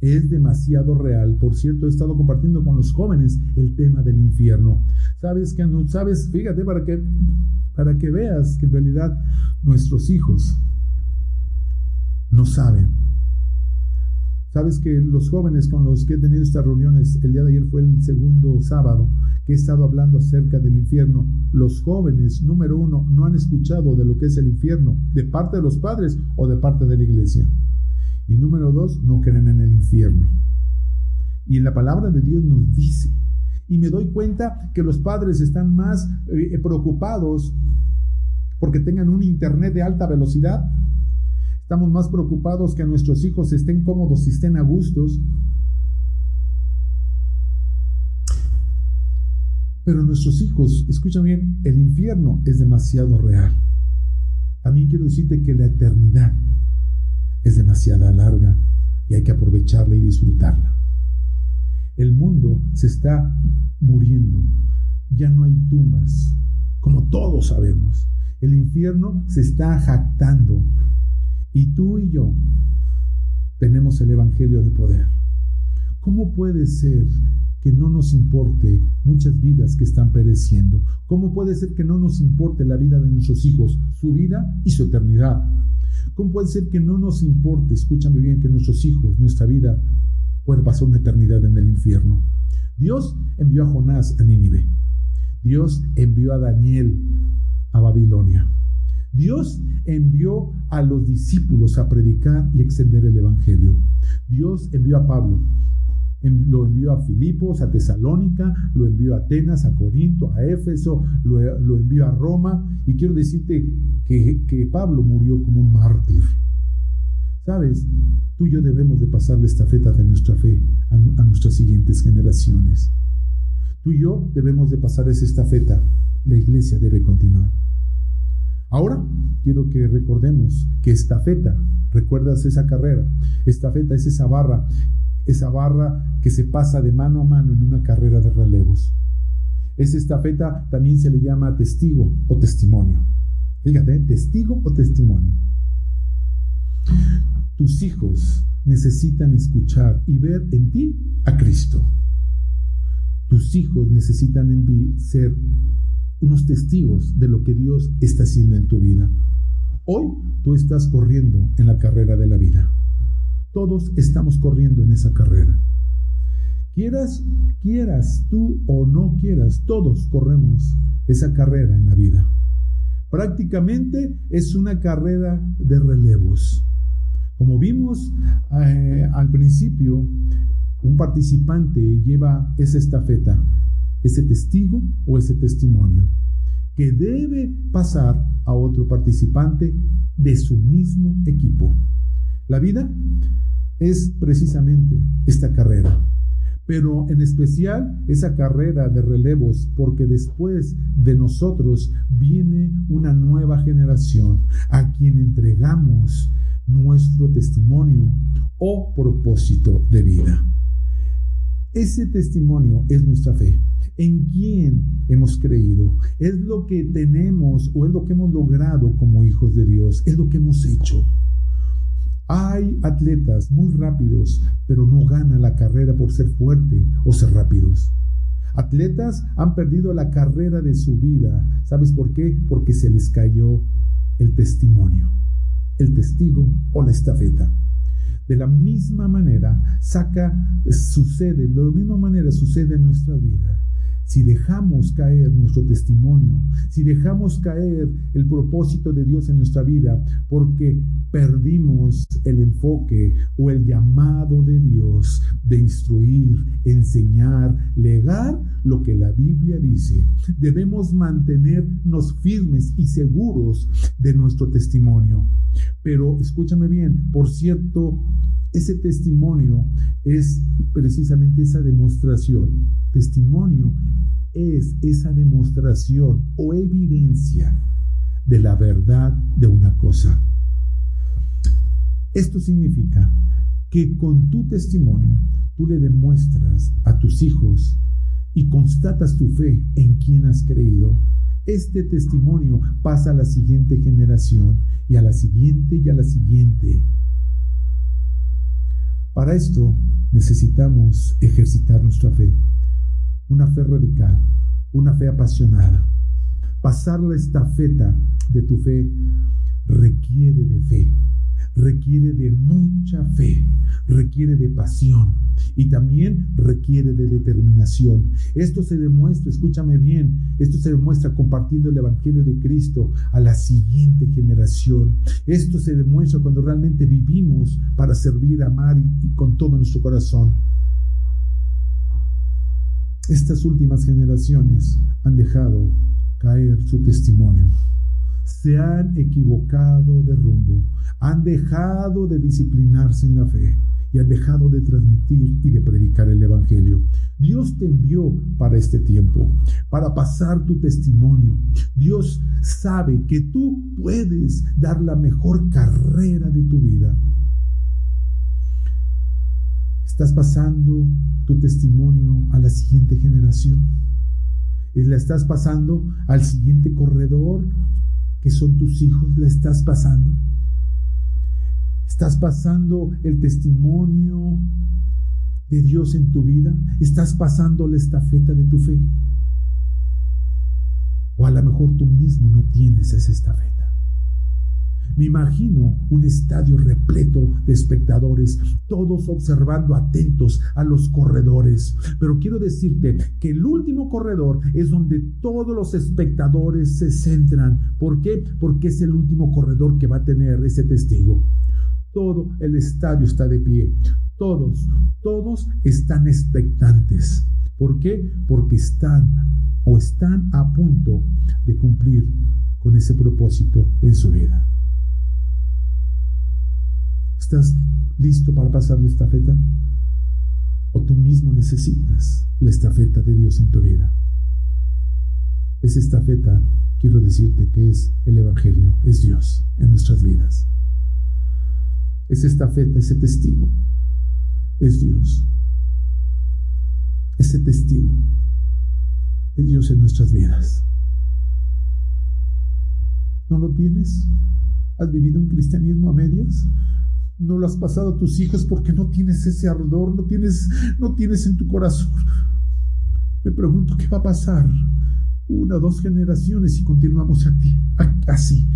es demasiado real. Por cierto, he estado compartiendo con los jóvenes el tema del infierno. Sabes que no sabes, fíjate para que para que veas que en realidad nuestros hijos no saben. Sabes que los jóvenes con los que he tenido estas reuniones, el día de ayer fue el segundo sábado que he estado hablando acerca del infierno. Los jóvenes, número uno, no han escuchado de lo que es el infierno, de parte de los padres o de parte de la iglesia. Y número dos, no creen en el infierno. Y la palabra de Dios nos dice, y me doy cuenta que los padres están más eh, preocupados porque tengan un internet de alta velocidad. Estamos más preocupados que nuestros hijos estén cómodos y estén a gustos. Pero nuestros hijos, escucha bien, el infierno es demasiado real. También quiero decirte que la eternidad es demasiado larga y hay que aprovecharla y disfrutarla. El mundo se está muriendo, ya no hay tumbas, como todos sabemos. El infierno se está jactando y tú y yo tenemos el Evangelio de poder. ¿Cómo puede ser que no nos importe muchas vidas que están pereciendo? ¿Cómo puede ser que no nos importe la vida de nuestros hijos, su vida y su eternidad? ¿Cómo puede ser que no nos importe, escúchame bien, que nuestros hijos, nuestra vida, pueda pasar una eternidad en el infierno? Dios envió a Jonás a Nínive. Dios envió a Daniel a Babilonia. Dios envió a los discípulos a predicar y extender el Evangelio. Dios envió a Pablo lo envió a Filipos, a Tesalónica, lo envió a Atenas, a Corinto, a Éfeso, lo, envió a Roma. Y quiero decirte que, Pablo murió como un mártir. Sabes, tú y yo debemos de pasarle esta feta de nuestra fe a, nuestras siguientes generaciones. Tú y yo debemos de pasar esa estafeta. La iglesia debe continuar. Ahora quiero que recordemos que estafeta, recuerdas esa carrera, estafeta es esa barra esa barra que se pasa de mano a mano en una carrera de relevos. Esa estafeta también se le llama testigo o testimonio. Fíjate, testigo o testimonio. Tus hijos necesitan escuchar y ver en ti a Cristo. Tus hijos necesitan ser unos testigos de lo que Dios está haciendo en tu vida. Hoy tú estás corriendo en la carrera de la vida. Todos estamos corriendo en esa carrera. Quieras, quieras tú o no quieras, todos corremos esa carrera en la vida. Prácticamente es una carrera de relevos. Como vimos eh, al principio, un participante lleva esa estafeta, ese testigo o ese testimonio, que debe pasar a otro participante de su mismo equipo. La vida es precisamente esta carrera, pero en especial esa carrera de relevos, porque después de nosotros viene una nueva generación a quien entregamos nuestro testimonio o propósito de vida. Ese testimonio es nuestra fe. ¿En quién hemos creído? Es lo que tenemos o es lo que hemos logrado como hijos de Dios. Es lo que hemos hecho. Hay atletas muy rápidos, pero no ganan la carrera por ser fuerte o ser rápidos. Atletas han perdido la carrera de su vida. ¿Sabes por qué? Porque se les cayó el testimonio, el testigo o la estafeta. De la misma manera, saca, sucede, de la misma manera sucede en nuestra vida si dejamos caer nuestro testimonio, si dejamos caer el propósito de Dios en nuestra vida, porque perdimos el enfoque o el llamado de Dios de instruir, enseñar, legar lo que la Biblia dice. Debemos mantenernos firmes y seguros de nuestro testimonio. Pero escúchame bien, por cierto, ese testimonio es precisamente esa demostración. Testimonio es esa demostración o evidencia de la verdad de una cosa. Esto significa que con tu testimonio tú le demuestras a tus hijos y constatas tu fe en quien has creído. Este testimonio pasa a la siguiente generación y a la siguiente y a la siguiente Para esto necesitamos ejercitar nuestra fe, una fe radical, una fe apasionada. Pasar la estafeta de tu fe requiere de fe, requiere de mucha fe, requiere de pasión y también requiere de determinación. Esto se demuestra, escúchame bien, esto se demuestra compartiendo el Evangelio de Cristo a la siguiente generación. Esto se demuestra cuando realmente vivimos para servir, amar y, y con todo nuestro corazón. Estas últimas generaciones han dejado caer su testimonio se han equivocado de rumbo, han dejado de disciplinarse en la fe y han dejado de transmitir y de predicar el Evangelio. Dios te envió para este tiempo, para pasar tu testimonio. Dios sabe que tú puedes dar la mejor carrera de tu vida. Estás pasando tu testimonio a la siguiente generación. Y la estás pasando al siguiente corredor que son tus hijos, la estás pasando. Estás pasando el testimonio de Dios en tu vida. Estás pasando la estafeta de tu fe. O a lo mejor tú mismo no tienes esa estafeta. Me imagino un estadio repleto de espectadores, todos observando atentos a los corredores. Pero quiero decirte que el último corredor es donde todos los espectadores se centran. ¿Por qué? Porque es el último corredor que va a tener ese testigo. Todo el estadio está de pie. Todos, todos están expectantes. ¿Por qué? Porque están o están a punto de cumplir con ese propósito en su vida. ¿Estás listo para pasar la estafeta? ¿O tú mismo necesitas la estafeta de Dios en tu vida? Esa estafeta, quiero decirte que es el Evangelio, es Dios en nuestras vidas. Esa estafeta, ese testigo, es Dios. Ese testigo es Dios en nuestras vidas. ¿No lo tienes? ¿Has vivido un cristianismo a medias? No lo has pasado a tus hijos porque no tienes ese ardor, no tienes, no tienes en tu corazón. Me pregunto qué va a pasar una o dos generaciones y continuamos así.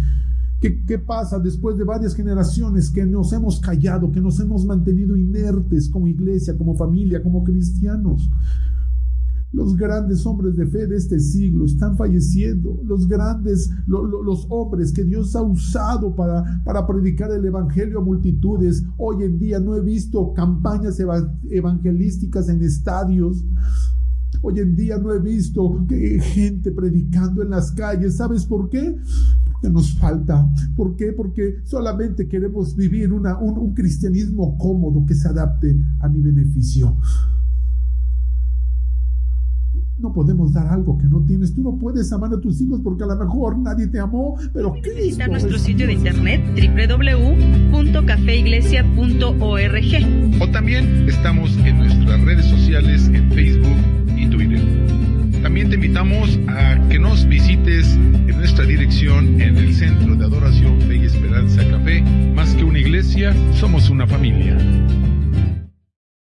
¿Qué, ¿Qué pasa después de varias generaciones que nos hemos callado, que nos hemos mantenido inertes como iglesia, como familia, como cristianos? Los grandes hombres de fe de este siglo están falleciendo. Los grandes, los hombres que Dios ha usado para, para predicar el Evangelio a multitudes. Hoy en día no he visto campañas evangelísticas en estadios. Hoy en día no he visto gente predicando en las calles. ¿Sabes por qué? Porque nos falta. ¿Por qué? Porque solamente queremos vivir una, un, un cristianismo cómodo que se adapte a mi beneficio podemos dar algo que no tienes. Tú no puedes amar a tus hijos porque a lo mejor nadie te amó, pero Cristo. nuestro sitio de internet www.cafeiglesia.org. O también estamos en nuestras redes sociales en Facebook y Twitter. También te invitamos a que nos visites en nuestra dirección en el Centro de Adoración Fe y Esperanza Café. Más que una iglesia, somos una familia.